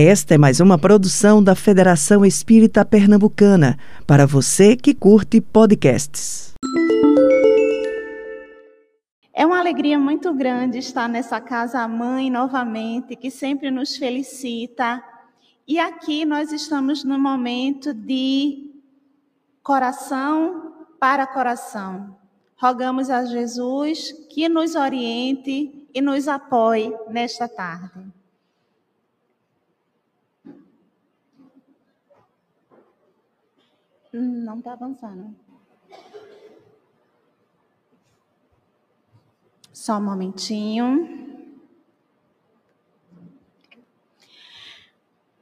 Esta é mais uma produção da Federação Espírita Pernambucana, para você que curte podcasts. É uma alegria muito grande estar nessa casa mãe novamente, que sempre nos felicita. E aqui nós estamos no momento de coração para coração. Rogamos a Jesus que nos oriente e nos apoie nesta tarde. Não está avançando. Só um momentinho.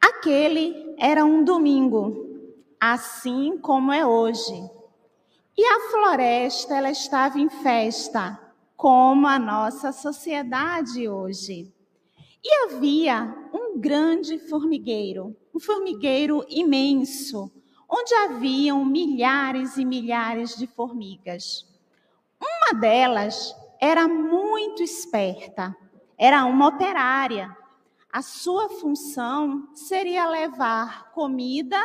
Aquele era um domingo, assim como é hoje. E a floresta ela estava em festa, como a nossa sociedade hoje. E havia um grande formigueiro, um formigueiro imenso, onde haviam milhares e milhares de formigas. Uma delas era muito esperta, era uma operária. A sua função seria levar comida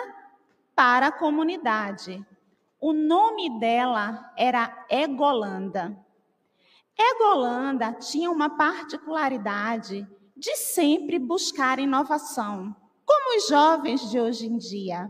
para a comunidade. O nome dela era Egolanda. Egolanda tinha uma particularidade de sempre buscar inovação, como os jovens de hoje em dia.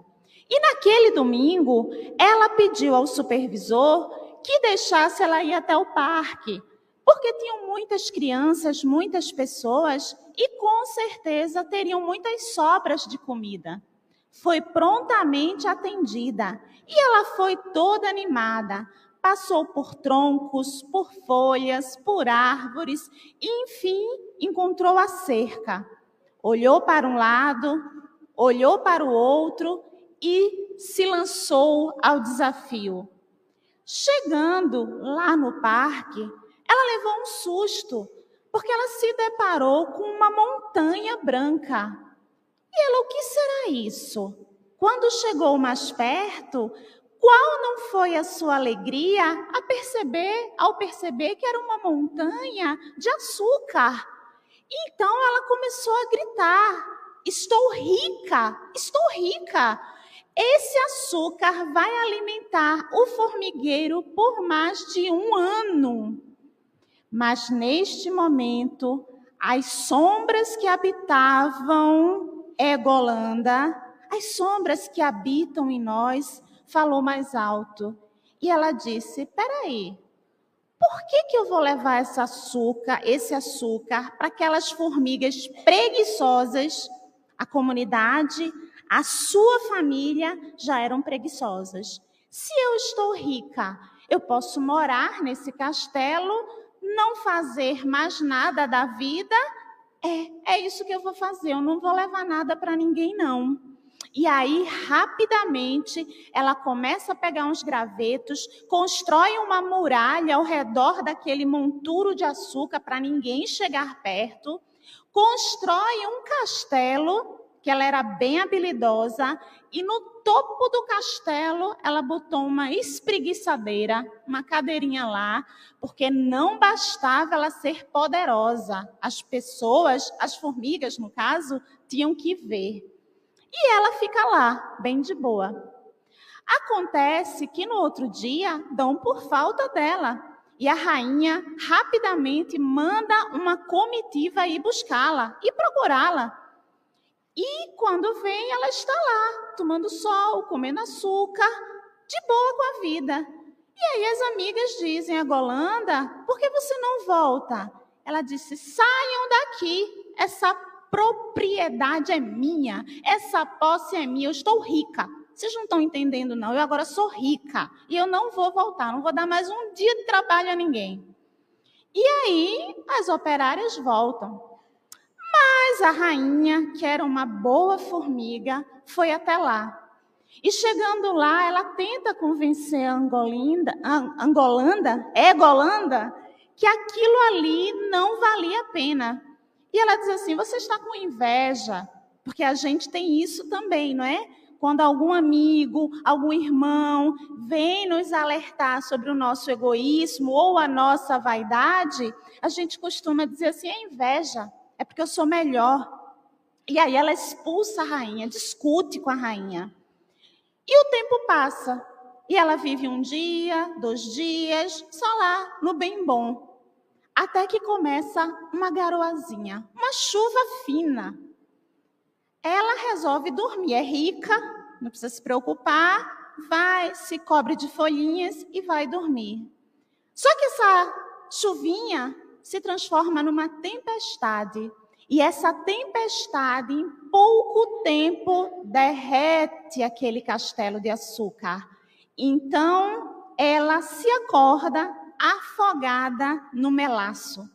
E naquele domingo, ela pediu ao supervisor que deixasse ela ir até o parque, porque tinham muitas crianças, muitas pessoas e com certeza teriam muitas sobras de comida. Foi prontamente atendida e ela foi toda animada. Passou por troncos, por folhas, por árvores e, enfim, encontrou a cerca. Olhou para um lado, olhou para o outro e se lançou ao desafio. Chegando lá no parque, ela levou um susto, porque ela se deparou com uma montanha branca. E ela, o que será isso? Quando chegou mais perto, qual não foi a sua alegria a perceber, ao perceber que era uma montanha de açúcar? Então ela começou a gritar: Estou rica, estou rica. Esse açúcar vai alimentar o formigueiro por mais de um ano. Mas neste momento, as sombras que habitavam Egolanda as sombras que habitam em nós, falou mais alto. E ela disse: Peraí, por que, que eu vou levar esse açúcar, esse açúcar para aquelas formigas preguiçosas? A comunidade, a sua família já eram preguiçosas. Se eu estou rica, eu posso morar nesse castelo, não fazer mais nada da vida. É, é isso que eu vou fazer. Eu não vou levar nada para ninguém, não. E aí, rapidamente, ela começa a pegar uns gravetos, constrói uma muralha ao redor daquele monturo de açúcar para ninguém chegar perto, constrói um castelo, que ela era bem habilidosa, e no topo do castelo ela botou uma espreguiçadeira, uma cadeirinha lá, porque não bastava ela ser poderosa. As pessoas, as formigas no caso, tinham que ver. E ela fica lá, bem de boa. Acontece que no outro dia dão por falta dela. E a rainha rapidamente manda uma comitiva ir buscá-la e procurá-la. E quando vem, ela está lá, tomando sol, comendo açúcar, de boa com a vida. E aí as amigas dizem a Golanda, por que você não volta? Ela disse, saiam daqui, essa propriedade é minha, essa posse é minha, eu estou rica. Vocês não estão entendendo, não. Eu agora sou rica e eu não vou voltar, não vou dar mais um dia de trabalho a ninguém. E aí as operárias voltam. Mas a rainha, que era uma boa formiga, foi até lá. E chegando lá, ela tenta convencer a Angolinda, Angolanda, Egolanda, que aquilo ali não valia a pena, e ela diz assim: você está com inveja, porque a gente tem isso também, não é? Quando algum amigo, algum irmão vem nos alertar sobre o nosso egoísmo ou a nossa vaidade, a gente costuma dizer assim: é inveja, é porque eu sou melhor. E aí ela expulsa a rainha, discute com a rainha. E o tempo passa. E ela vive um dia, dois dias, só lá, no bem bom. Até que começa uma garoazinha, uma chuva fina. Ela resolve dormir, é rica, não precisa se preocupar, vai, se cobre de folhinhas e vai dormir. Só que essa chuvinha se transforma numa tempestade. E essa tempestade, em pouco tempo, derrete aquele castelo de açúcar. Então, ela se acorda afogada no melaço.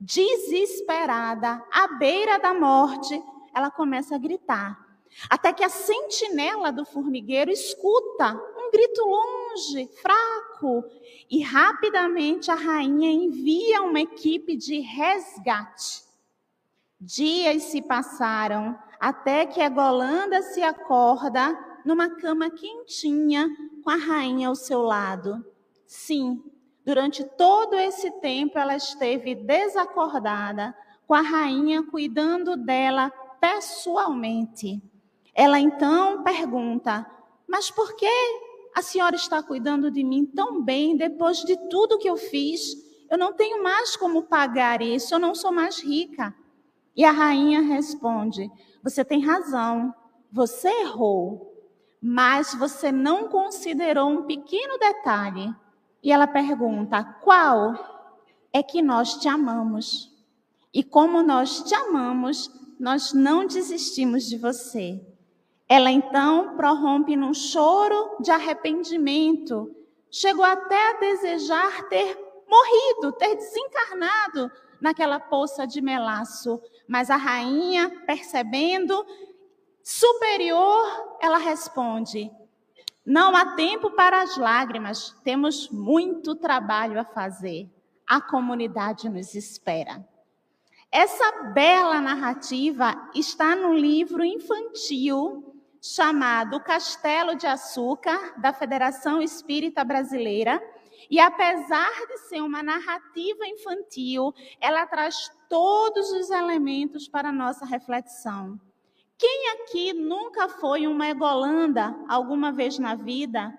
Desesperada, à beira da morte, ela começa a gritar. Até que a sentinela do formigueiro escuta um grito longe, fraco, e rapidamente a rainha envia uma equipe de resgate. Dias se passaram até que a Golanda se acorda numa cama quentinha com a rainha ao seu lado. Sim, durante todo esse tempo ela esteve desacordada, com a rainha cuidando dela pessoalmente. Ela então pergunta: Mas por que a senhora está cuidando de mim tão bem depois de tudo que eu fiz? Eu não tenho mais como pagar isso, eu não sou mais rica. E a rainha responde: Você tem razão, você errou, mas você não considerou um pequeno detalhe. E ela pergunta: Qual? É que nós te amamos. E como nós te amamos, nós não desistimos de você. Ela então prorrompe num choro de arrependimento. Chegou até a desejar ter morrido, ter desencarnado naquela poça de melaço. Mas a rainha, percebendo, superior, ela responde: Não há tempo para as lágrimas, temos muito trabalho a fazer. A comunidade nos espera. Essa bela narrativa está no livro infantil chamado Castelo de Açúcar, da Federação Espírita Brasileira. E apesar de ser uma narrativa infantil, ela traz todos os elementos para a nossa reflexão. Quem aqui nunca foi uma egolanda alguma vez na vida?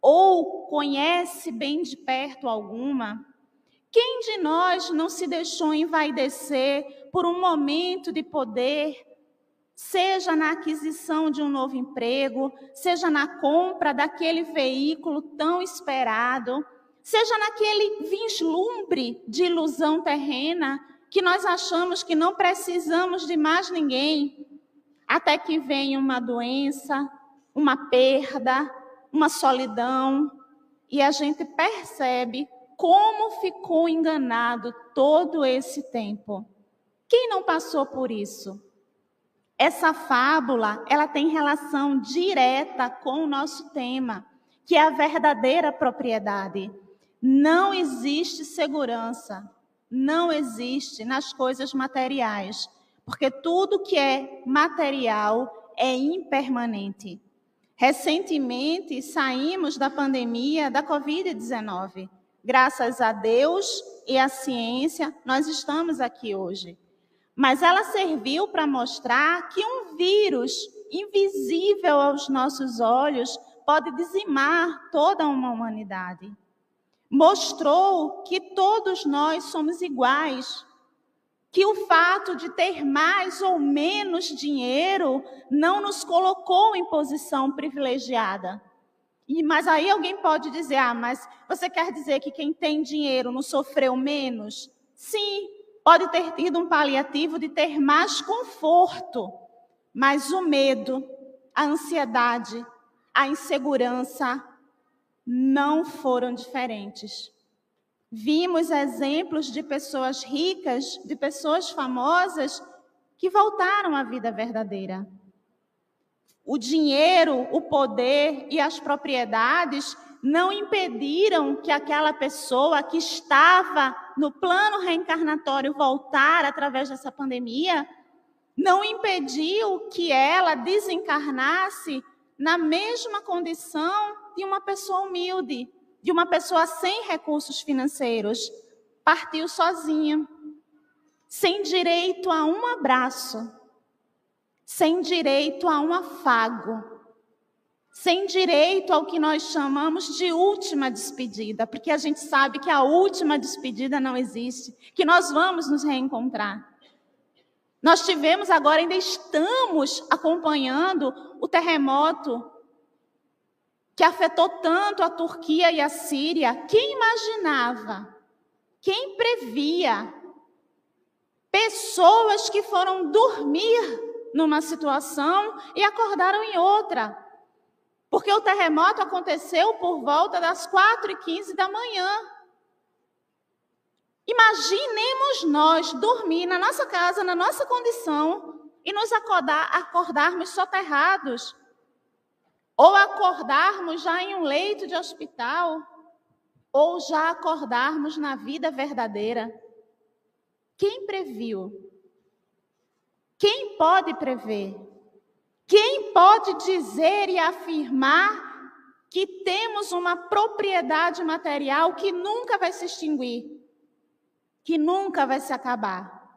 Ou conhece bem de perto alguma? Quem de nós não se deixou envaidecer por um momento de poder, seja na aquisição de um novo emprego, seja na compra daquele veículo tão esperado, seja naquele vislumbre de ilusão terrena que nós achamos que não precisamos de mais ninguém, até que vem uma doença, uma perda, uma solidão, e a gente percebe como ficou enganado todo esse tempo. Quem não passou por isso? Essa fábula, ela tem relação direta com o nosso tema, que é a verdadeira propriedade. Não existe segurança, não existe nas coisas materiais, porque tudo que é material é impermanente. Recentemente saímos da pandemia da Covid-19. Graças a Deus e à ciência, nós estamos aqui hoje. Mas ela serviu para mostrar que um vírus invisível aos nossos olhos pode dizimar toda uma humanidade. Mostrou que todos nós somos iguais, que o fato de ter mais ou menos dinheiro não nos colocou em posição privilegiada. E, mas aí alguém pode dizer: ah, mas você quer dizer que quem tem dinheiro não sofreu menos? Sim, pode ter tido um paliativo de ter mais conforto, mas o medo, a ansiedade, a insegurança não foram diferentes. Vimos exemplos de pessoas ricas, de pessoas famosas que voltaram à vida verdadeira. O dinheiro, o poder e as propriedades não impediram que aquela pessoa que estava no plano reencarnatório voltar através dessa pandemia, não impediu que ela desencarnasse na mesma condição de uma pessoa humilde, de uma pessoa sem recursos financeiros. Partiu sozinha, sem direito a um abraço. sem direito a um afago, sem direito ao que nós chamamos de última despedida, porque a gente sabe que a última despedida não existe, que nós vamos nos reencontrar. Nós tivemos agora, ainda estamos acompanhando o terremoto que afetou tanto a Turquia e a Síria. Quem imaginava? Quem previa? Pessoas que foram dormir numa situação e acordaram em outra. Porque o terremoto aconteceu por volta das 4 e 15 da manhã. Imaginemos nós dormir na nossa casa, na nossa condição, e nos acordar, acordarmos soterrados, ou acordarmos já em um leito de hospital, ou já acordarmos na vida verdadeira. Quem previu? Quem pode prever? Quem pode dizer e afirmar que temos uma propriedade material que nunca vai se extinguir, que nunca vai se acabar?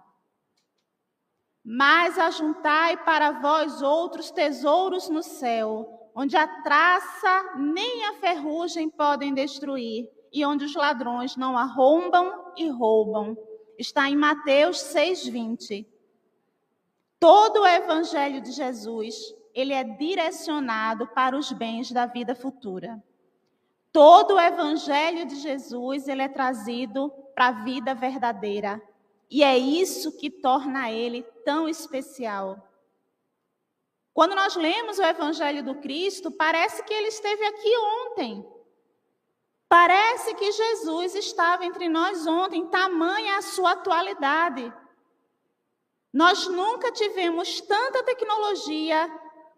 Mas ajuntai para vós outros tesouros no céu, onde a traça nem a ferrugem podem destruir, e onde os ladrões não arrombam e roubam. Está em Mateus 6:20. Todo o evangelho de Jesus, ele é direcionado para os bens da vida futura. Todo o evangelho de Jesus, ele é trazido para a vida verdadeira. E é isso que torna ele tão especial. Quando nós lemos o evangelho do Cristo, parece que ele esteve aqui ontem. Parece que Jesus estava entre nós ontem, tamanha a sua atualidade. Nós nunca tivemos tanta tecnologia,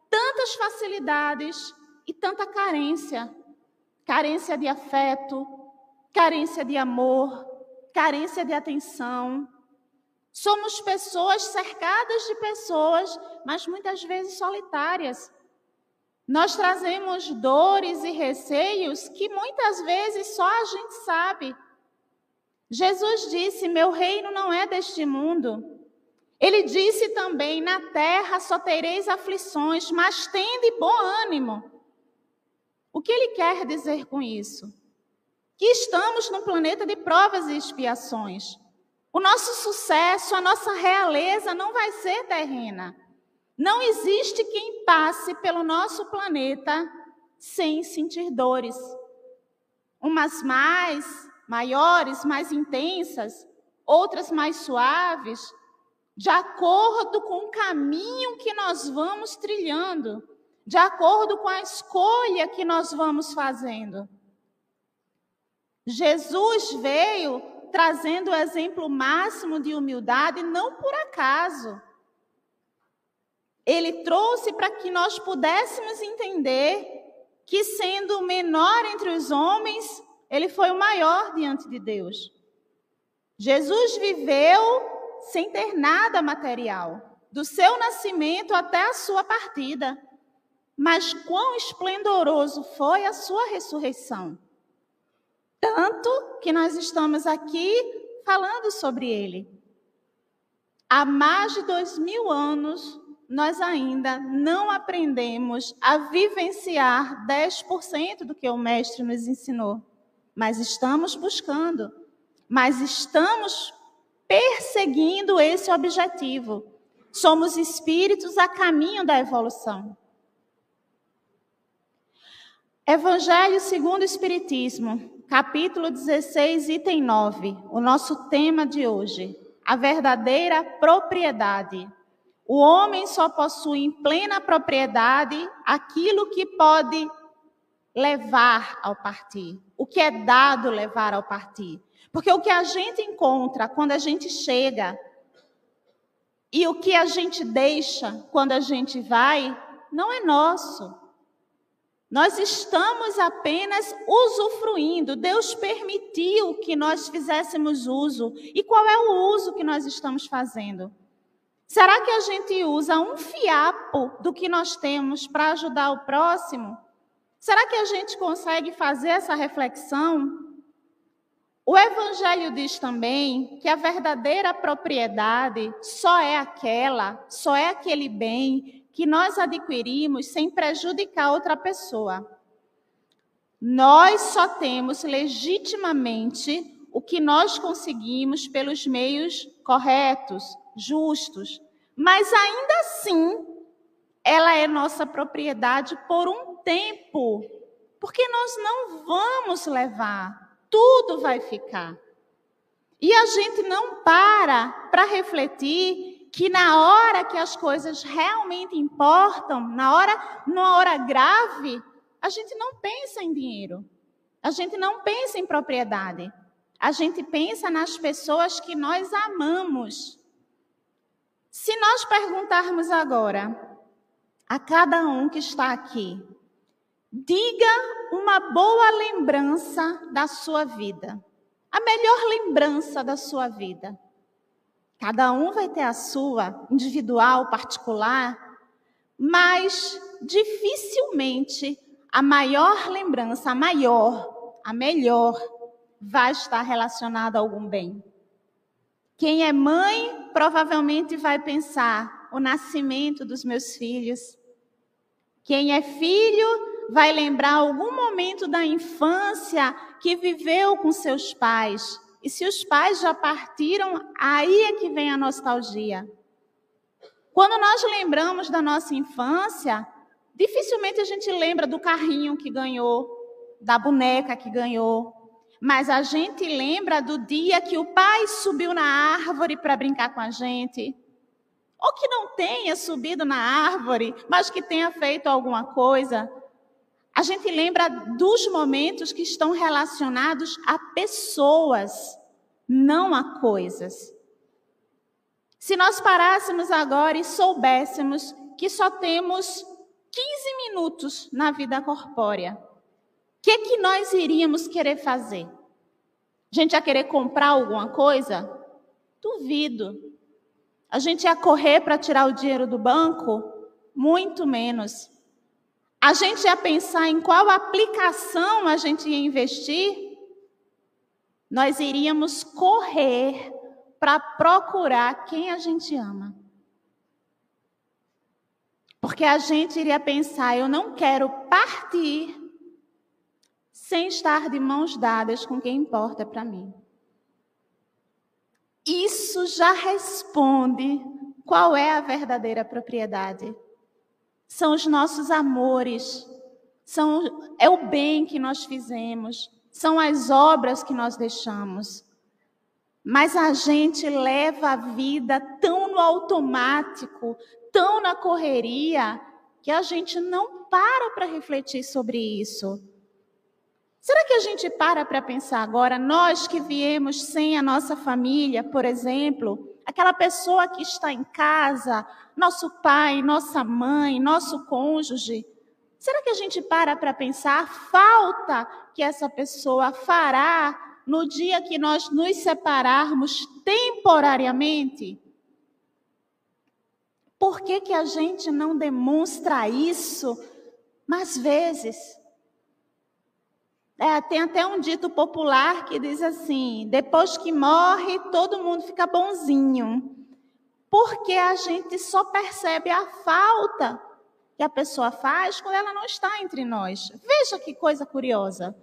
tantas facilidades e tanta carência. Carência de afeto, carência de amor, carência de atenção. Somos pessoas cercadas de pessoas, mas muitas vezes solitárias. Nós trazemos dores e receios que muitas vezes só a gente sabe. Jesus disse: Meu reino não é deste mundo. Ele disse também: Na terra só tereis aflições, mas tende bom ânimo. O que ele quer dizer com isso? Que estamos num planeta de provas e expiações. O nosso sucesso, a nossa realeza não vai ser terrena. Não existe quem passe pelo nosso planeta sem sentir dores. Umas mais maiores, mais intensas, outras mais suaves, de acordo com o caminho que nós vamos trilhando, de acordo com a escolha que nós vamos fazendo. Jesus veio trazendo o exemplo máximo de humildade, não por acaso. Ele trouxe para que nós pudéssemos entender que, sendo o menor entre os homens, ele foi o maior diante de Deus. Jesus viveu sem ter nada material, do seu nascimento até a sua partida. Mas quão esplendoroso foi a sua ressurreição! Tanto que nós estamos aqui falando sobre ele. Há mais de dois mil anos, nós ainda não aprendemos a vivenciar 10% do que o Mestre nos ensinou. Mas estamos buscando, mas estamos perseguindo esse objetivo. Somos espíritos a caminho da evolução. Evangelho segundo o Espiritismo, capítulo 16, item 9, o nosso tema de hoje. A verdadeira propriedade. O homem só possui em plena propriedade aquilo que pode levar ao partir, o que é dado levar ao partir. Porque o que a gente encontra quando a gente chega e o que a gente deixa quando a gente vai, não é nosso. Nós estamos apenas usufruindo. Deus permitiu que nós fizéssemos uso. E qual é o uso que nós estamos fazendo? Será que a gente usa um fiapo do que nós temos para ajudar o próximo? Será que a gente consegue fazer essa reflexão? O Evangelho diz também que a verdadeira propriedade só é aquela, só é aquele bem que nós adquirimos sem prejudicar outra pessoa. Nós só temos legitimamente o que nós conseguimos pelos meios corretos, justos, mas ainda assim ela é nossa propriedade por um tempo, porque nós não vamos levar, tudo vai ficar. E a gente não para para refletir que na hora que as coisas realmente importam, na hora, numa hora grave, a gente não pensa em dinheiro. A gente não pensa em propriedade. A gente pensa nas pessoas que nós amamos. Se nós perguntarmos agora a cada um que está aqui, diga uma boa lembrança da sua vida, a melhor lembrança da sua vida. Cada um vai ter a sua, individual, particular, mas dificilmente a maior lembrança, a maior, a melhor, vai estar relacionada a algum bem. Quem é mãe provavelmente vai pensar o nascimento dos meus filhos. Quem é filho vai lembrar algum momento da infância que viveu com seus pais. E se os pais já partiram, aí é que vem a nostalgia. Quando nós lembramos da nossa infância, dificilmente a gente lembra do carrinho que ganhou, da boneca que ganhou, mas a gente lembra do dia que o pai subiu na árvore para brincar com a gente. Ou que não tenha subido na árvore, mas que tenha feito alguma coisa. A gente lembra dos momentos que estão relacionados a pessoas, não a coisas. Se nós parássemos agora e soubéssemos que só temos 15 minutos na vida corpórea, que, que nós iríamos querer fazer? A gente ia querer comprar alguma coisa? Duvido. A gente ia correr para tirar o dinheiro do banco? Muito menos. A gente ia pensar em qual aplicação a gente ia investir? Nós iríamos correr para procurar quem a gente ama. Porque a gente iria pensar: eu não quero partir sem estar de mãos dadas com quem importa para mim. Isso já responde qual é a verdadeira propriedade. São os nossos amores, são, é o bem que nós fizemos, são as obras que nós deixamos. Mas a gente leva a vida tão no automático, tão na correria, que a gente não para para refletir sobre isso. Será que a gente para para pensar agora, nós que viemos sem a nossa família, por exemplo, aquela pessoa que está em casa, nosso pai, nossa mãe, nosso cônjuge, será que a gente para para pensar a falta que essa pessoa fará no dia que nós nos separarmos temporariamente? Por que, que a gente não demonstra isso mais vezes? É, tem até um dito popular que diz assim: depois que morre, todo mundo fica bonzinho. Porque a gente só percebe a falta que a pessoa faz quando ela não está entre nós. Veja que coisa curiosa.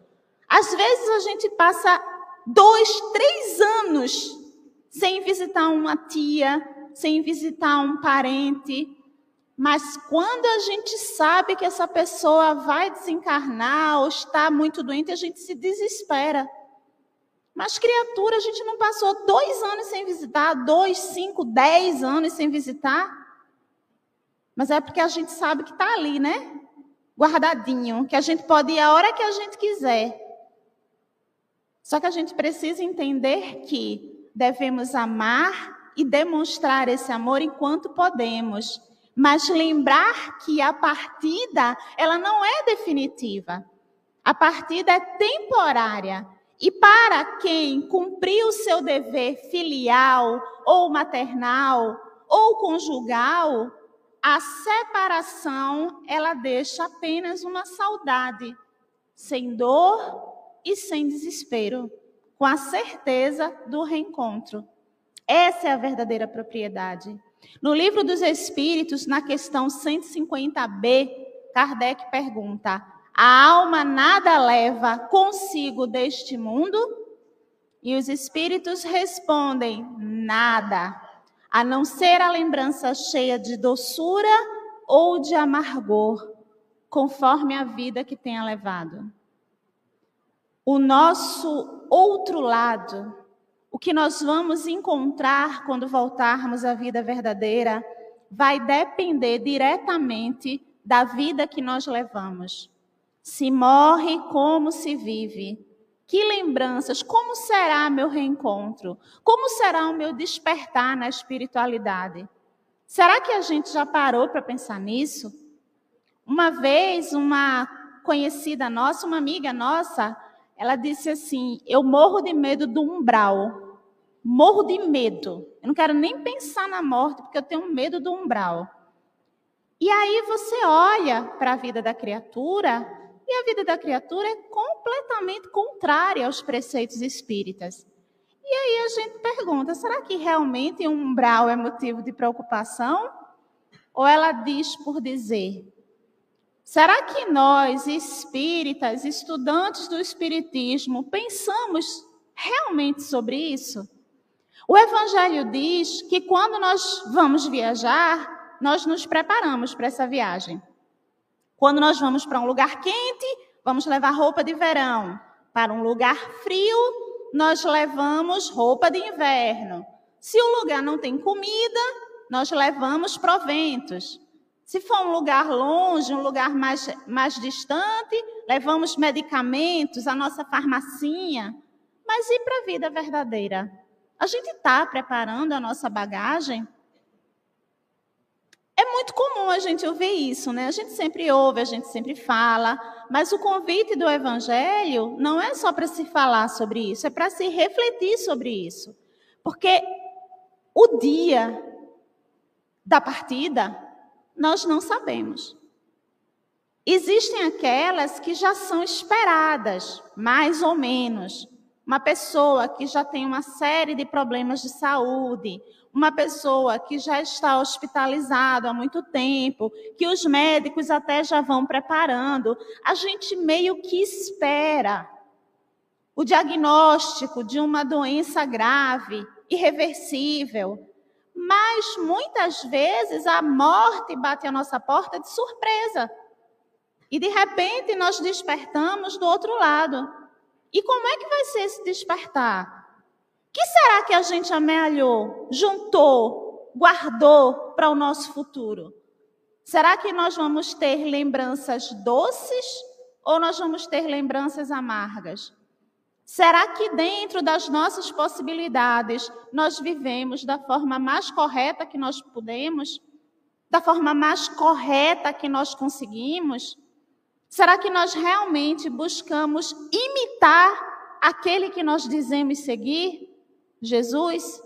Às vezes a gente passa dois, três anos sem visitar uma tia, sem visitar um parente, mas quando a gente sabe que essa pessoa vai desencarnar ou está muito doente, a gente se desespera. Mas criatura, a gente não passou dois anos sem visitar, dois, cinco, dez anos sem visitar. Mas é porque a gente sabe que está ali, né? Guardadinho, que a gente pode ir a hora que a gente quiser. Só que a gente precisa entender que devemos amar e demonstrar esse amor enquanto podemos mas lembrar que a partida, ela não é definitiva. A partida é temporária. E para quem cumpriu o seu dever filial ou maternal ou conjugal, a separação, ela deixa apenas uma saudade, sem dor e sem desespero, com a certeza do reencontro. Essa é a verdadeira propriedade. No livro dos Espíritos, na questão 150b, Kardec pergunta: a alma nada leva consigo deste mundo? E os espíritos respondem: nada, a não ser a lembrança cheia de doçura ou de amargor, conforme a vida que tenha levado. O nosso outro lado, o que nós vamos encontrar quando voltarmos à vida verdadeira, vai depender diretamente da vida que nós levamos. Se morre, como se vive. Que lembranças, como será meu reencontro? Como será o meu despertar na espiritualidade? Será que a gente já parou para pensar nisso? Uma vez, uma conhecida nossa, uma amiga nossa, ela disse assim: Eu morro de medo do umbral. Morro de medo. Eu não quero nem pensar na morte, porque eu tenho medo do umbral. E aí você olha para a vida da criatura, e a vida da criatura é completamente contrária aos preceitos espíritas. E aí a gente pergunta: será que realmente um umbral é motivo de preocupação? Ou ela diz por dizer? Será que nós, espíritas, estudantes do Espiritismo, pensamos realmente sobre isso? O Evangelho diz que quando nós vamos viajar, nós nos preparamos para essa viagem. Quando nós vamos para um lugar quente, vamos levar roupa de verão. Para um lugar frio, nós levamos roupa de inverno. Se o lugar não tem comida, nós levamos proventos. Se for um lugar longe, um lugar mais, mais distante, levamos medicamentos, a nossa farmacinha. Mas e para a vida verdadeira? A gente está preparando a nossa bagagem? É muito comum a gente ouvir isso, né? A gente sempre ouve, a gente sempre fala, mas o convite do Evangelho não é só para se falar sobre isso, é para se refletir sobre isso. Porque o dia da partida, nós não sabemos. Existem aquelas que já são esperadas, mais ou menos. Uma pessoa que já tem uma série de problemas de saúde, uma pessoa que já está hospitalizada há muito tempo, que os médicos até já vão preparando, a gente meio que espera o diagnóstico de uma doença grave, irreversível. Mas muitas vezes a morte bate à nossa porta de surpresa. E de repente nós despertamos do outro lado. E como é que vai ser esse despertar? que será que a gente amealhou, juntou, guardou para o nosso futuro? Será que nós vamos ter lembranças doces ou nós vamos ter lembranças amargas? Será que dentro das nossas possibilidades nós vivemos da forma mais correta que nós podemos? Da forma mais correta que nós conseguimos? Será que nós realmente buscamos imitar aquele que nós dizemos seguir? Jesus?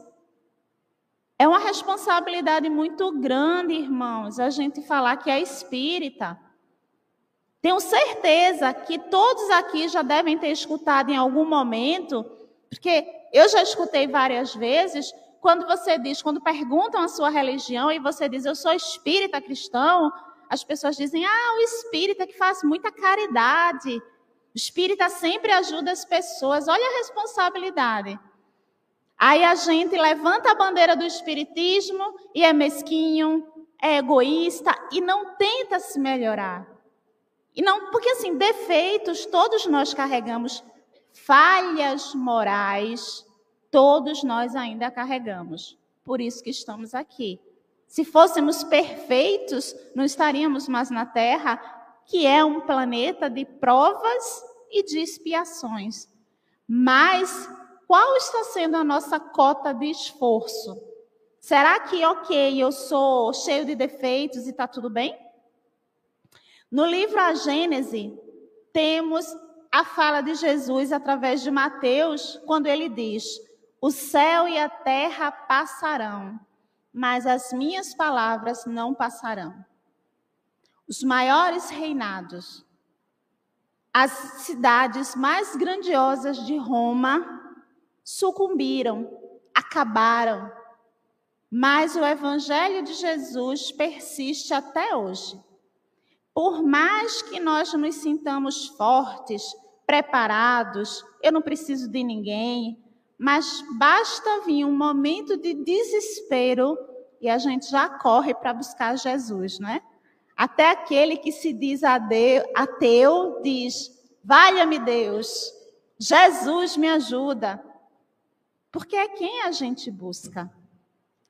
É uma responsabilidade muito grande, irmãos, a gente falar que é espírita. Tenho certeza que todos aqui já devem ter escutado em algum momento, porque eu já escutei várias vezes, quando você diz, quando perguntam a sua religião e você diz, eu sou espírita cristão, as pessoas dizem, ah, o espírita que faz muita caridade. O espírita sempre ajuda as pessoas. Olha a responsabilidade. Aí a gente levanta a bandeira do espiritismo e é mesquinho, é egoísta e não tenta se melhorar. E não, porque assim, defeitos todos nós carregamos, falhas morais todos nós ainda carregamos. Por isso que estamos aqui. Se fôssemos perfeitos, não estaríamos mais na Terra, que é um planeta de provas e de expiações. Mas qual está sendo a nossa cota de esforço? Será que, ok, eu sou cheio de defeitos e está tudo bem? No livro A Gênese, temos a fala de Jesus através de Mateus, quando ele diz: O céu e a terra passarão, mas as minhas palavras não passarão. Os maiores reinados, as cidades mais grandiosas de Roma, sucumbiram, acabaram. Mas o Evangelho de Jesus persiste até hoje. Por mais que nós nos sintamos fortes, preparados, eu não preciso de ninguém, mas basta vir um momento de desespero e a gente já corre para buscar Jesus, não é? Até aquele que se diz ateu diz: Valha-me Deus, Jesus me ajuda. Porque é quem a gente busca.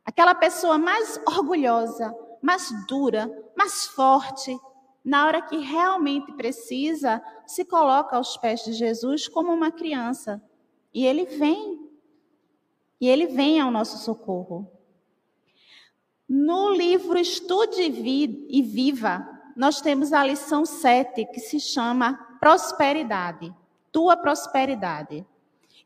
Aquela pessoa mais orgulhosa, mais dura, mais forte, na hora que realmente precisa, se coloca aos pés de Jesus como uma criança. E ele vem. E ele vem ao nosso socorro. No livro Estude e Viva, nós temos a lição 7, que se chama Prosperidade. Tua prosperidade.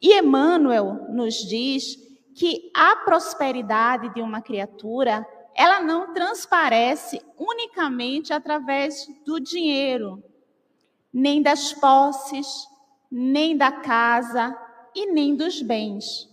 E Emmanuel nos diz que a prosperidade de uma criatura, ela não transparece unicamente através do dinheiro, nem das posses, nem da casa e nem dos bens.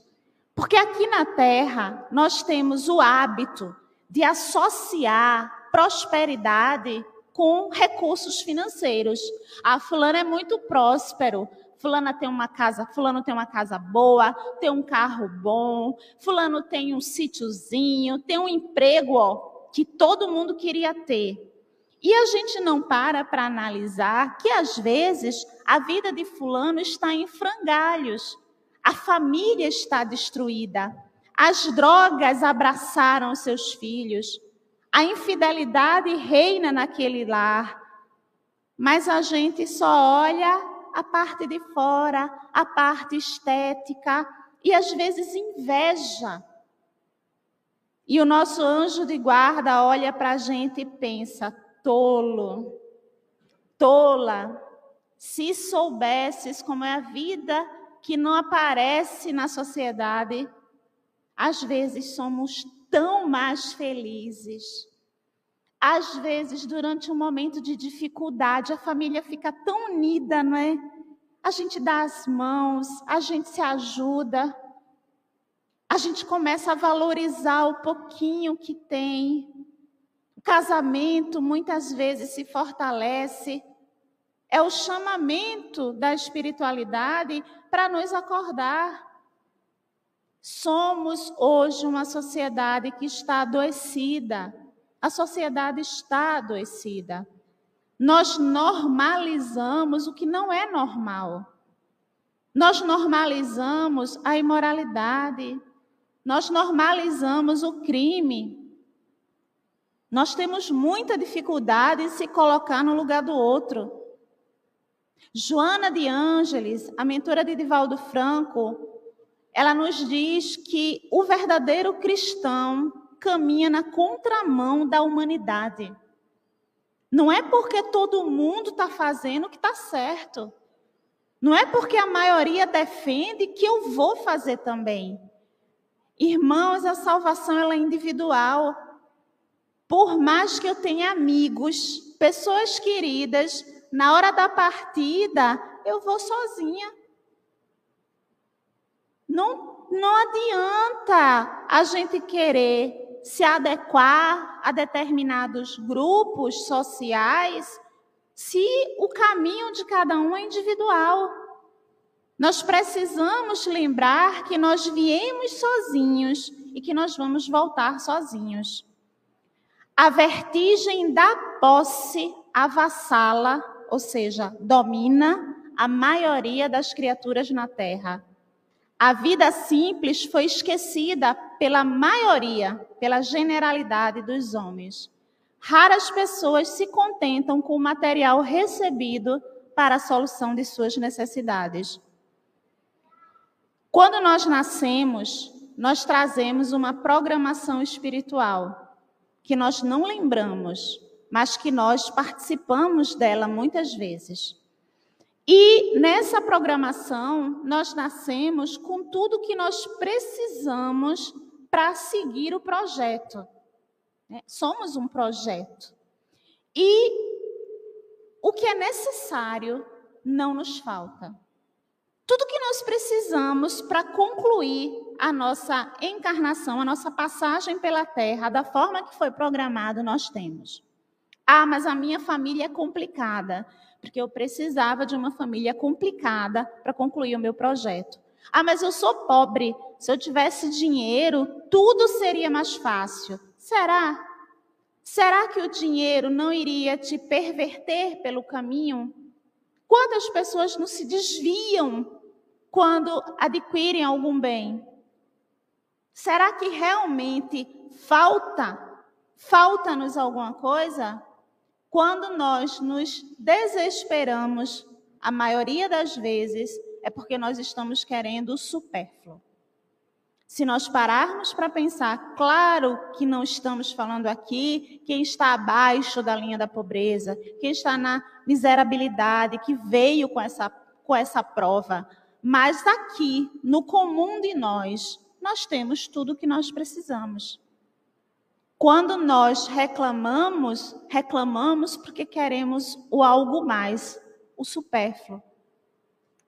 Porque aqui na terra nós temos o hábito de associar prosperidade com recursos financeiros. A fulana é muito próspero, fulana tem uma casa, fulano tem uma casa boa, tem um carro bom, fulano tem um sítiozinho, tem um emprego, ó, que todo mundo queria ter. E a gente não para para analisar que às vezes a vida de fulano está em frangalhos. A família está destruída. As drogas abraçaram seus filhos. A infidelidade reina naquele lar. Mas a gente só olha a parte de fora, a parte estética e às vezes inveja. E o nosso anjo de guarda olha para a gente e pensa: tolo, tola, se soubesses como é a vida que não aparece na sociedade, às vezes somos tão mais felizes. Às vezes, durante um momento de dificuldade, a família fica tão unida, não é? A gente dá as mãos, a gente se ajuda, a gente começa a valorizar o pouquinho que tem. O casamento muitas vezes se fortalece. É o chamamento da espiritualidade para nos acordar. Somos hoje uma sociedade que está adoecida a sociedade está adoecida. Nós normalizamos o que não é normal. Nós normalizamos a imoralidade. Nós normalizamos o crime. Nós temos muita dificuldade em se colocar no lugar do outro. Joana de Ângeles, a mentora de Divaldo Franco, ela nos diz que o verdadeiro cristão caminha na contramão da humanidade. Não é porque todo mundo está fazendo que está certo. Não é porque a maioria defende que eu vou fazer também. Irmãos, a salvação ela é individual. Por mais que eu tenha amigos, pessoas queridas, na hora da partida, eu vou sozinha. Não, não adianta a gente querer se adequar a determinados grupos sociais se o caminho de cada um é individual. Nós precisamos lembrar que nós viemos sozinhos e que nós vamos voltar sozinhos. A vertigem da posse avassala, ou seja, domina a maioria das criaturas na terra. A vida simples foi esquecida pela maioria, pela generalidade dos homens. Raras pessoas se contentam com o material recebido para a solução de suas necessidades. Quando nós nascemos, nós trazemos uma programação espiritual que nós não lembramos, mas que nós participamos dela muitas vezes. E nessa programação, nós nascemos com tudo que nós precisamos para seguir o projeto. Né? Somos um projeto. E o que é necessário não nos falta. Tudo que nós precisamos para concluir a nossa encarnação, a nossa passagem pela Terra, da forma que foi programado, nós temos. Ah, mas a minha família é complicada, porque eu precisava de uma família complicada para concluir o meu projeto. Ah, mas eu sou pobre. Se eu tivesse dinheiro, tudo seria mais fácil. Será? Será que o dinheiro não iria te perverter pelo caminho? Quantas pessoas não se desviam quando adquirem algum bem? Será que realmente falta, falta-nos alguma coisa? Quando nós nos desesperamos, a maioria das vezes é porque nós estamos querendo o supérfluo. Se nós pararmos para pensar, claro que não estamos falando aqui quem está abaixo da linha da pobreza, quem está na miserabilidade, que veio com essa, com essa prova. Mas aqui, no comum de nós, nós temos tudo o que nós precisamos. Quando nós reclamamos, reclamamos porque queremos o algo mais, o supérfluo.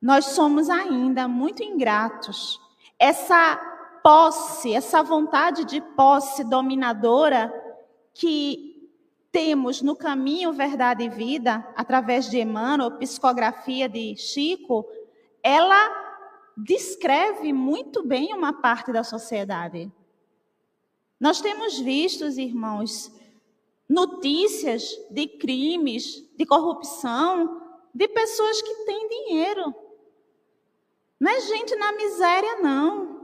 Nós somos ainda muito ingratos. Essa posse, essa vontade de posse dominadora que temos no caminho Verdade e Vida, através de Emmanuel, psicografia de Chico, ela descreve muito bem uma parte da sociedade. Nós temos visto, irmãos, notícias de crimes, de corrupção, de pessoas que têm dinheiro. Não é gente na miséria, não.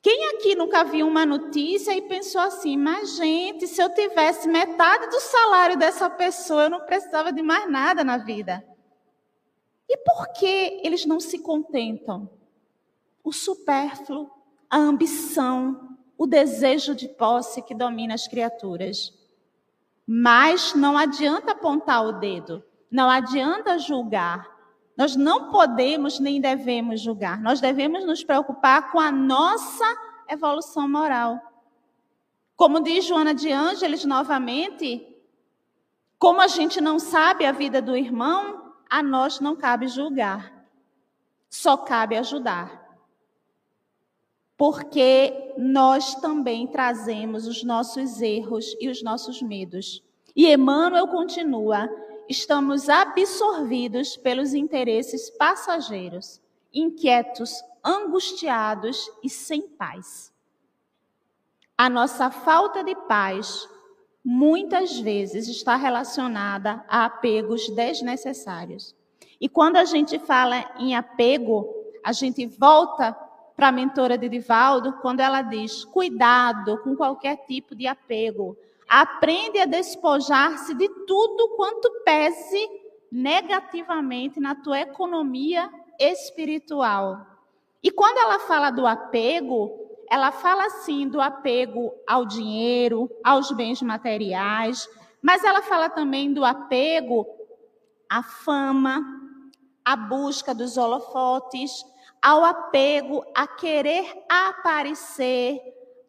Quem aqui nunca viu uma notícia e pensou assim, mas gente, se eu tivesse metade do salário dessa pessoa, eu não precisava de mais nada na vida. E por que eles não se contentam? O supérfluo, a ambição, o desejo de posse que domina as criaturas. Mas não adianta apontar o dedo, não adianta julgar, nós não podemos nem devemos julgar. Nós devemos nos preocupar com a nossa evolução moral. Como diz Joana de Ângeles novamente, como a gente não sabe a vida do irmão, a nós não cabe julgar. Só cabe ajudar. Porque nós também trazemos os nossos erros e os nossos medos. E Emmanuel continua: estamos absorvidos pelos interesses passageiros, inquietos, angustiados e sem paz. A nossa falta de paz muitas vezes está relacionada a apegos desnecessários. E quando a gente fala em apego, a gente volta para a mentora de Divaldo quando ela diz: cuidado com qualquer tipo de apego. Aprende a despojar-se de tudo quanto pese negativamente na tua economia espiritual. E quando ela fala do apego, ela fala sim do apego ao dinheiro, aos bens materiais, mas ela fala também do apego à fama, à busca dos holofotes, ao apego a querer aparecer,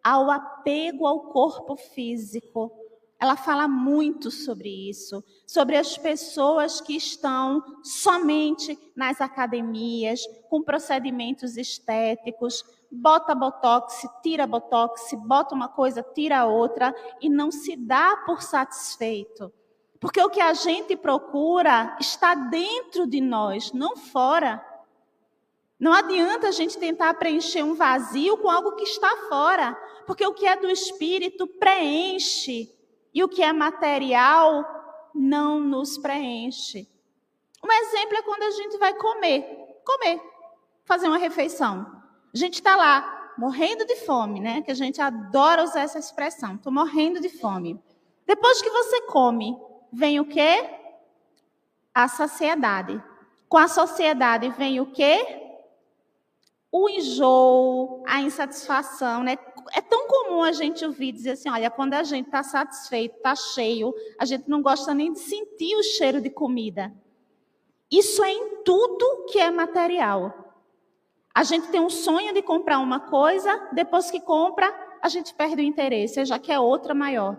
ao apego ao corpo físico. Ela fala muito sobre isso, sobre as pessoas que estão somente nas academias, com procedimentos estéticos, bota botox, tira botox, bota uma coisa, tira outra e não se dá por satisfeito. Porque o que a gente procura está dentro de nós, não fora. Não adianta a gente tentar preencher um vazio com algo que está fora, porque o que é do espírito preenche e o que é material não nos preenche. Um exemplo é quando a gente vai comer, comer, fazer uma refeição. A gente está lá, morrendo de fome, né? Que a gente adora usar essa expressão. Estou morrendo de fome. Depois que você come, vem o quê? A saciedade. Com a sociedade vem o quê? O enjoo, a insatisfação, né? É tão comum a gente ouvir dizer assim, olha, quando a gente está satisfeito, está cheio, a gente não gosta nem de sentir o cheiro de comida. Isso é em tudo que é material. A gente tem um sonho de comprar uma coisa, depois que compra, a gente perde o interesse, já que é outra maior.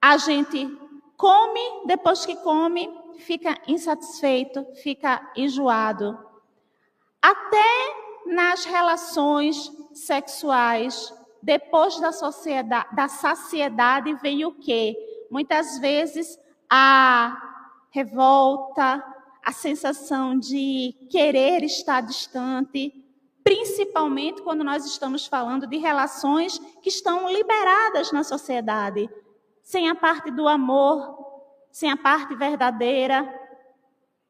A gente come, depois que come, fica insatisfeito, fica enjoado. Até nas relações sexuais, depois da sociedade, da saciedade vem o quê? Muitas vezes a revolta, a sensação de querer estar distante, principalmente quando nós estamos falando de relações que estão liberadas na sociedade, sem a parte do amor, sem a parte verdadeira.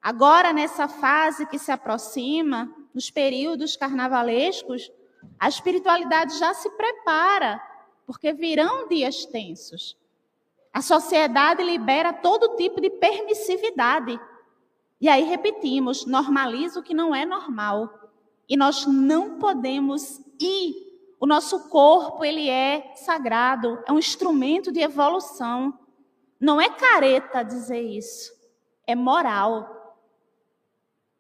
Agora, nessa fase que se aproxima, nos períodos carnavalescos, a espiritualidade já se prepara, porque virão dias tensos. A sociedade libera todo tipo de permissividade. E aí repetimos, normaliza o que não é normal. E nós não podemos ir. O nosso corpo, ele é sagrado, é um instrumento de evolução. Não é careta dizer isso, é moral.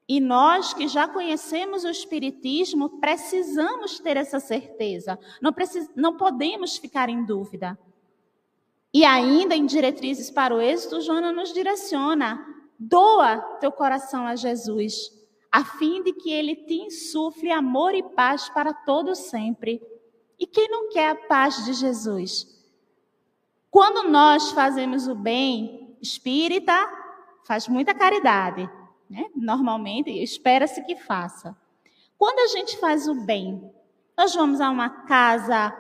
E nós que já conhecemos o Espiritismo, precisamos ter essa certeza. Não, precis... não podemos ficar em dúvida. E ainda em diretrizes para o êxito, Joana nos direciona: doa teu coração a Jesus, a fim de que ele te insufle amor e paz para todo sempre. E quem não quer a paz de Jesus? Quando nós fazemos o bem, espírita faz muita caridade né? Normalmente, espera-se que faça. Quando a gente faz o bem, nós vamos a uma casa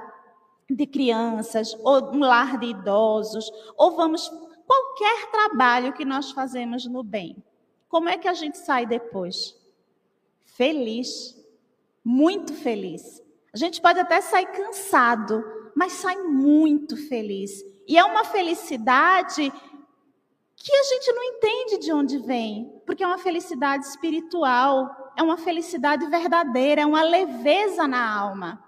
de crianças, ou um lar de idosos, ou vamos qualquer trabalho que nós fazemos no bem. Como é que a gente sai depois? Feliz, muito feliz. A gente pode até sair cansado, mas sai muito feliz. E é uma felicidade que a gente não entende de onde vem, porque é uma felicidade espiritual, é uma felicidade verdadeira, é uma leveza na alma.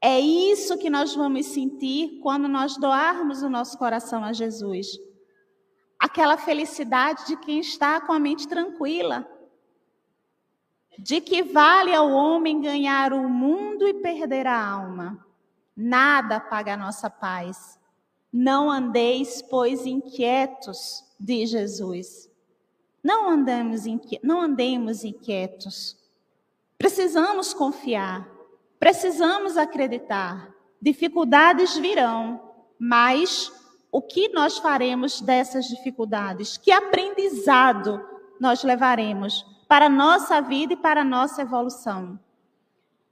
É isso que nós vamos sentir quando nós doarmos o nosso coração a Jesus. Aquela felicidade de quem está com a mente tranquila. De que vale ao homem ganhar o mundo e perder a alma. Nada paga a nossa paz. Não andeis, pois, inquietos, diz Jesus. Não andemos, inqui... não andemos inquietos. Precisamos confiar, precisamos acreditar. Dificuldades virão, mas o que nós faremos dessas dificuldades? Que aprendizado nós levaremos para a nossa vida e para a nossa evolução?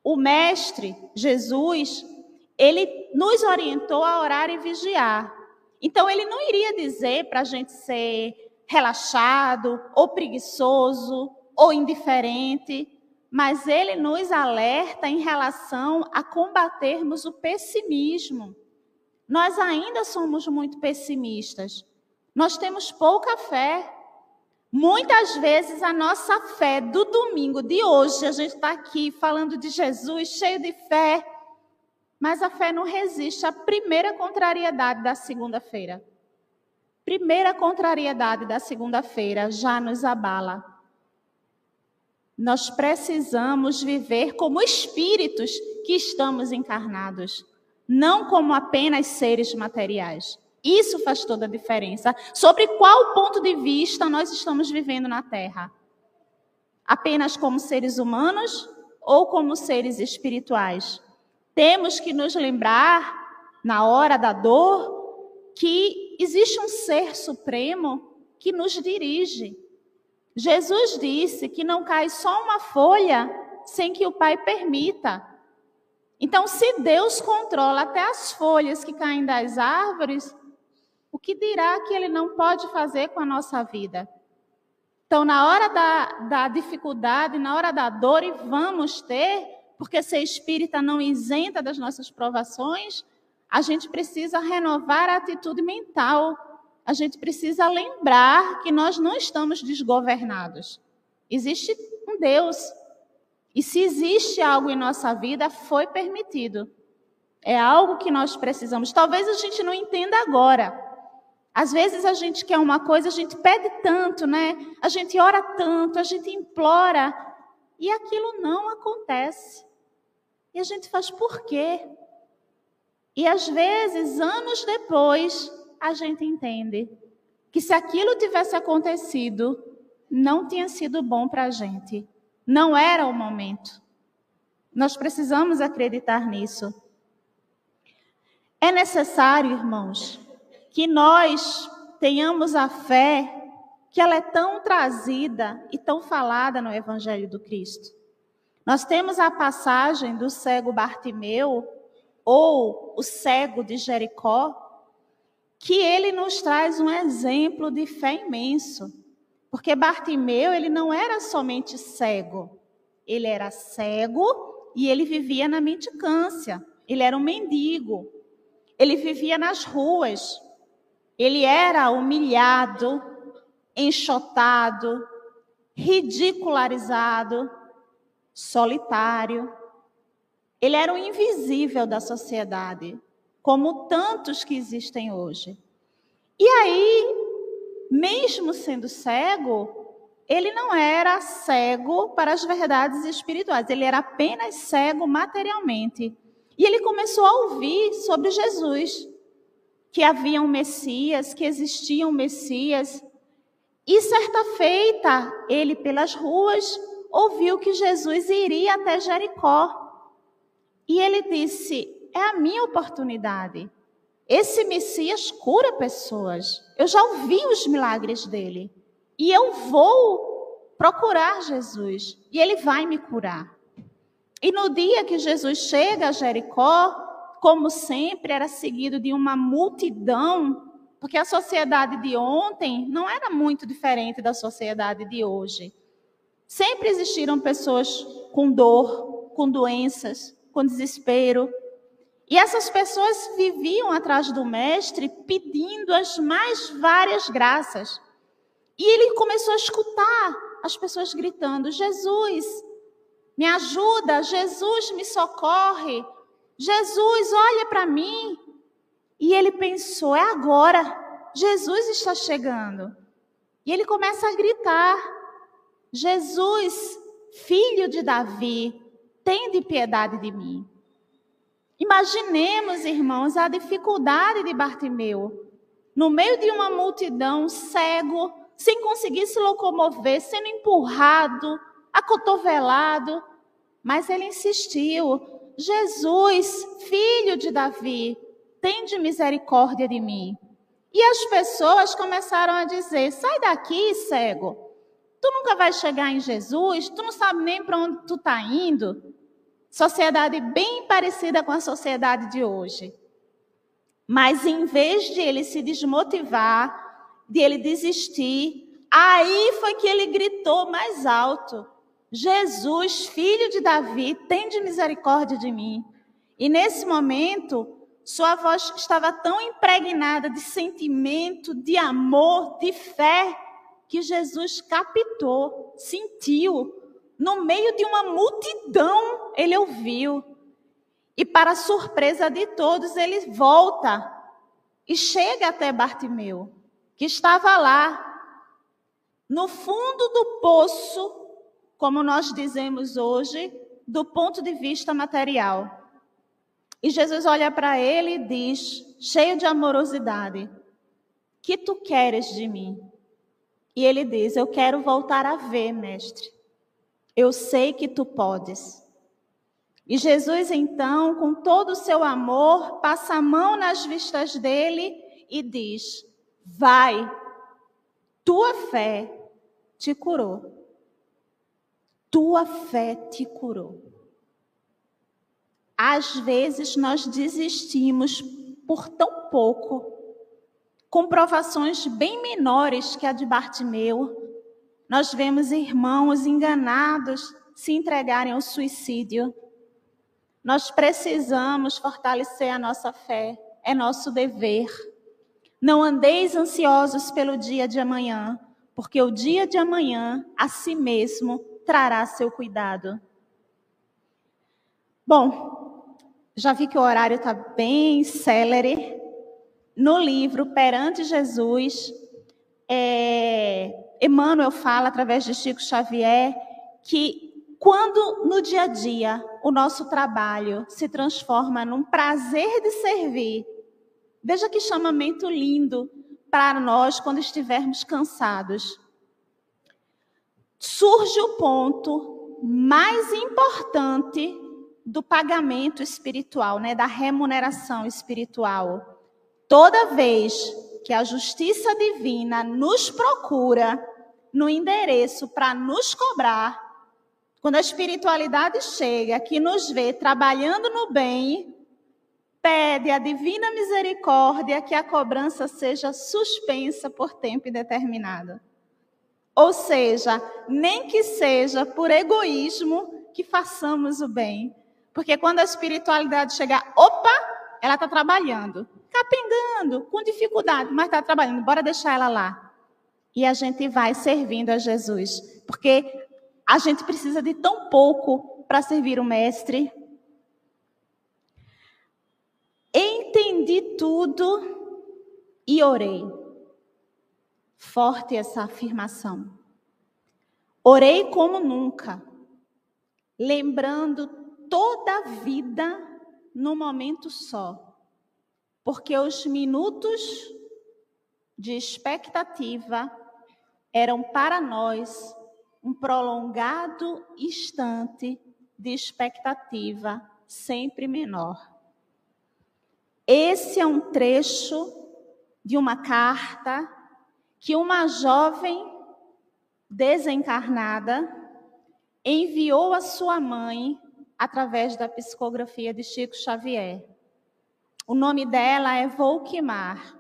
O Mestre, Jesus, ele nos orientou a orar e vigiar. Então, ele não iria dizer para a gente ser relaxado, ou preguiçoso, ou indiferente, mas ele nos alerta em relação a combatermos o pessimismo. Nós ainda somos muito pessimistas. Nós temos pouca fé. Muitas vezes a nossa fé do domingo de hoje, a gente está aqui falando de Jesus, cheio de fé, mas a fé não resiste à primeira contrariedade da segunda-feira. Primeira contrariedade da segunda-feira já nos abala. Nós precisamos viver como espíritos que estamos encarnados, não como apenas seres materiais. Isso faz toda a diferença. Sobre qual ponto de vista nós estamos vivendo na Terra? Apenas como seres humanos ou como seres espirituais? Temos que nos lembrar, na hora da dor, que existe um ser supremo que nos dirige. Jesus disse que não cai só uma folha sem que o Pai permita. Então, se Deus controla até as folhas que caem das árvores, o que dirá que Ele não pode fazer com a nossa vida? Então, na hora da, da dificuldade, na hora da dor, e vamos ter, porque ser espírita não isenta das nossas provações, a gente precisa renovar a atitude mental. A gente precisa lembrar que nós não estamos desgovernados. Existe um Deus. E se existe algo em nossa vida, foi permitido. É algo que nós precisamos. Talvez a gente não entenda agora. Às vezes a gente quer uma coisa, a gente pede tanto, né? A gente ora tanto, a gente implora, e aquilo não acontece. E a gente faz por quê? E às vezes, anos depois, a gente entende que se aquilo tivesse acontecido, não tinha sido bom para a gente. Não era o momento. Nós precisamos acreditar nisso. É necessário, irmãos, que nós tenhamos a fé que ela é tão trazida e tão falada no Evangelho do Cristo. Nós temos a passagem do cego Bartimeu, ou o cego de Jericó, que ele nos traz um exemplo de fé imenso. Porque Bartimeu, ele não era somente cego, ele era cego e ele vivia na mendicância, ele era um mendigo, ele vivia nas ruas, ele era humilhado, enxotado, ridicularizado, solitário. Ele era o invisível da sociedade, como tantos que existem hoje. E aí, mesmo sendo cego, ele não era cego para as verdades espirituais, ele era apenas cego materialmente. E ele começou a ouvir sobre Jesus, que havia um Messias, que existia um Messias. E certa feita, ele pelas ruas ouviu que Jesus iria até Jericó. E ele disse: É a minha oportunidade. Esse Messias cura pessoas. Eu já ouvi os milagres dele. E eu vou procurar Jesus. E ele vai me curar. E no dia que Jesus chega a Jericó, como sempre, era seguido de uma multidão, porque a sociedade de ontem não era muito diferente da sociedade de hoje. Sempre existiram pessoas com dor, com doenças, com desespero. E essas pessoas viviam atrás do Mestre pedindo as mais várias graças. E ele começou a escutar as pessoas gritando: Jesus, me ajuda, Jesus, me socorre, Jesus, olha para mim. E ele pensou: é agora, Jesus está chegando. E ele começa a gritar: Jesus, filho de Davi, tende piedade de mim. Imaginemos, irmãos, a dificuldade de Bartimeu. No meio de uma multidão, cego, sem conseguir se locomover, sendo empurrado, acotovelado. Mas ele insistiu: Jesus, filho de Davi, tende misericórdia de mim. E as pessoas começaram a dizer: sai daqui, cego. Tu nunca vai chegar em Jesus, tu não sabe nem para onde tu está indo. Sociedade bem parecida com a sociedade de hoje. Mas em vez de ele se desmotivar, de ele desistir, aí foi que ele gritou mais alto: Jesus, filho de Davi, tem de misericórdia de mim. E nesse momento, sua voz estava tão impregnada de sentimento, de amor, de fé, que Jesus captou, sentiu. No meio de uma multidão, ele ouviu. E, para surpresa de todos, ele volta e chega até Bartimeu, que estava lá, no fundo do poço, como nós dizemos hoje, do ponto de vista material. E Jesus olha para ele e diz, cheio de amorosidade: Que tu queres de mim? E ele diz: Eu quero voltar a ver, mestre. Eu sei que tu podes. E Jesus, então, com todo o seu amor, passa a mão nas vistas dele e diz: Vai, tua fé te curou. Tua fé te curou. Às vezes nós desistimos por tão pouco com provações bem menores que a de Bartimeu, nós vemos irmãos enganados se entregarem ao suicídio. Nós precisamos fortalecer a nossa fé, é nosso dever. Não andeis ansiosos pelo dia de amanhã, porque o dia de amanhã a si mesmo trará seu cuidado. Bom, já vi que o horário está bem célere no livro Perante Jesus, é, Emmanuel fala, através de Chico Xavier, que quando no dia a dia o nosso trabalho se transforma num prazer de servir, veja que chamamento lindo para nós quando estivermos cansados. Surge o ponto mais importante do pagamento espiritual, né, da remuneração espiritual. Toda vez que a justiça divina nos procura no endereço para nos cobrar, quando a espiritualidade chega, que nos vê trabalhando no bem, pede a divina misericórdia que a cobrança seja suspensa por tempo indeterminado. Ou seja, nem que seja por egoísmo que façamos o bem. Porque quando a espiritualidade chegar, opa, ela está trabalhando, capengando, com dificuldade, mas está trabalhando, bora deixar ela lá. E a gente vai servindo a Jesus. Porque a gente precisa de tão pouco para servir o Mestre. Entendi tudo e orei. Forte essa afirmação. Orei como nunca, lembrando toda a vida no momento só, porque os minutos de expectativa eram para nós um prolongado instante de expectativa sempre menor. Esse é um trecho de uma carta que uma jovem desencarnada enviou à sua mãe através da psicografia de Chico Xavier. O nome dela é Volquimar.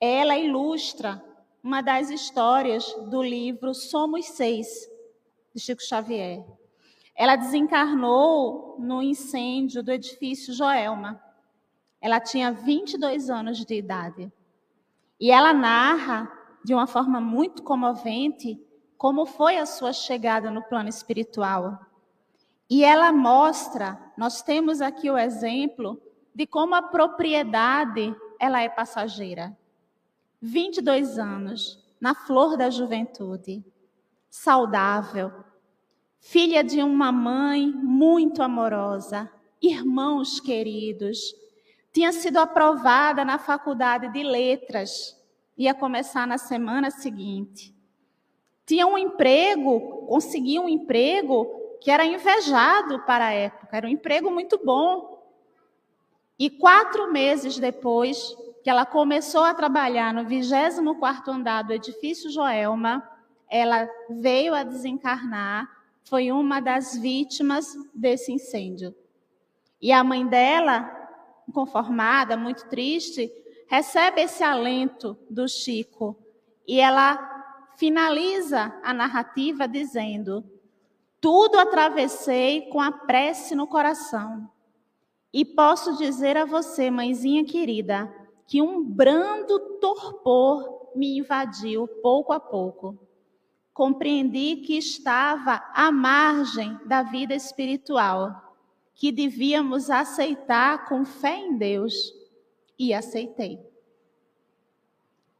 Ela ilustra uma das histórias do livro Somos Seis, de Chico Xavier. Ela desencarnou no incêndio do edifício Joelma. Ela tinha 22 anos de idade. E ela narra, de uma forma muito comovente, como foi a sua chegada no plano espiritual. E ela mostra, nós temos aqui o exemplo de como a propriedade ela é passageira. 22 anos, na flor da juventude, saudável, filha de uma mãe muito amorosa, irmãos queridos, tinha sido aprovada na faculdade de letras, ia começar na semana seguinte. Tinha um emprego, conseguia um emprego que era invejado para a época, era um emprego muito bom. E quatro meses depois que ela começou a trabalhar no 24º andar do edifício Joelma, ela veio a desencarnar, foi uma das vítimas desse incêndio. E a mãe dela inconformada, muito triste, recebe esse alento do Chico e ela finaliza a narrativa dizendo: Tudo atravessei com a prece no coração. E posso dizer a você, mãezinha querida, que um brando torpor me invadiu pouco a pouco. Compreendi que estava à margem da vida espiritual que devíamos aceitar com fé em Deus e aceitei.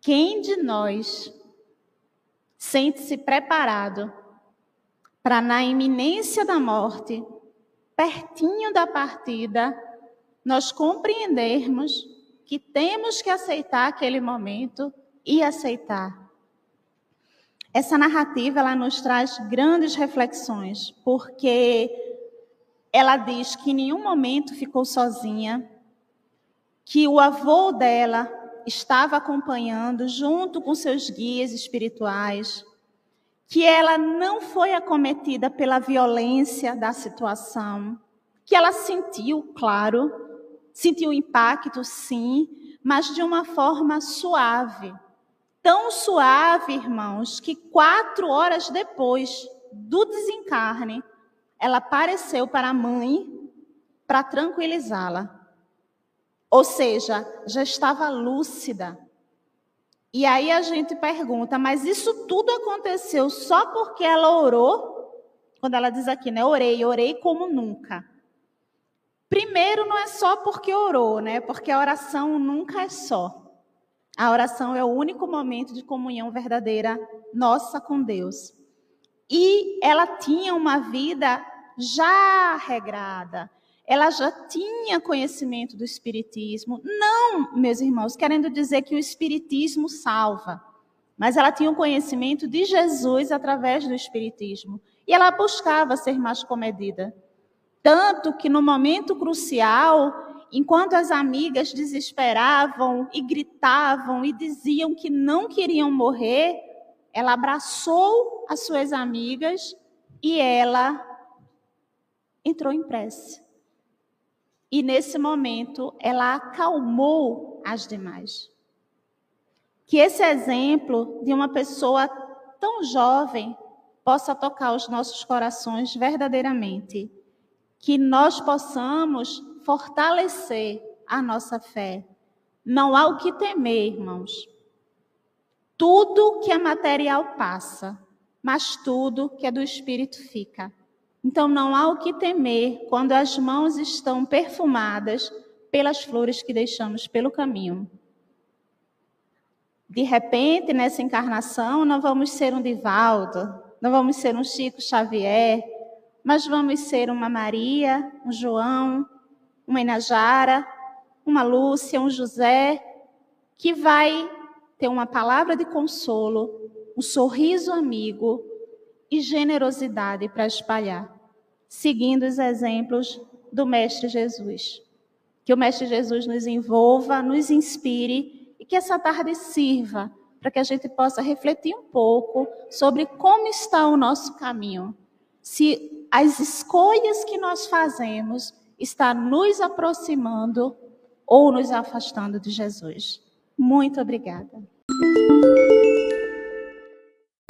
Quem de nós sente-se preparado para, na iminência da morte, pertinho da partida, nós compreendermos que temos que aceitar aquele momento e aceitar. Essa narrativa ela nos traz grandes reflexões, porque ela diz que em nenhum momento ficou sozinha, que o avô dela estava acompanhando junto com seus guias espirituais, que ela não foi acometida pela violência da situação, que ela sentiu, claro, sentiu impacto, sim, mas de uma forma suave. Tão suave, irmãos, que quatro horas depois do desencarne, ela apareceu para a mãe para tranquilizá-la. Ou seja, já estava lúcida. E aí a gente pergunta, mas isso tudo aconteceu só porque ela orou? Quando ela diz aqui, né? Orei, orei como nunca. Primeiro, não é só porque orou, né? Porque a oração nunca é só. A oração é o único momento de comunhão verdadeira nossa com Deus. E ela tinha uma vida já regrada. Ela já tinha conhecimento do Espiritismo. Não, meus irmãos, querendo dizer que o Espiritismo salva. Mas ela tinha o conhecimento de Jesus através do Espiritismo. E ela buscava ser mais comedida. Tanto que no momento crucial, enquanto as amigas desesperavam e gritavam e diziam que não queriam morrer, ela abraçou as suas amigas e ela entrou em prece. E nesse momento, ela acalmou as demais. Que esse exemplo de uma pessoa tão jovem possa tocar os nossos corações verdadeiramente. Que nós possamos fortalecer a nossa fé. Não há o que temer, irmãos. Tudo que é material passa, mas tudo que é do espírito fica. Então não há o que temer quando as mãos estão perfumadas pelas flores que deixamos pelo caminho. De repente, nessa encarnação, não vamos ser um Divaldo, não vamos ser um Chico Xavier, mas vamos ser uma Maria, um João, uma Inajara, uma Lúcia, um José, que vai ter uma palavra de consolo, um sorriso amigo e generosidade para espalhar, seguindo os exemplos do Mestre Jesus. Que o Mestre Jesus nos envolva, nos inspire e que essa tarde sirva para que a gente possa refletir um pouco sobre como está o nosso caminho. Se as escolhas que nós fazemos está nos aproximando ou nos afastando de Jesus. Muito obrigada.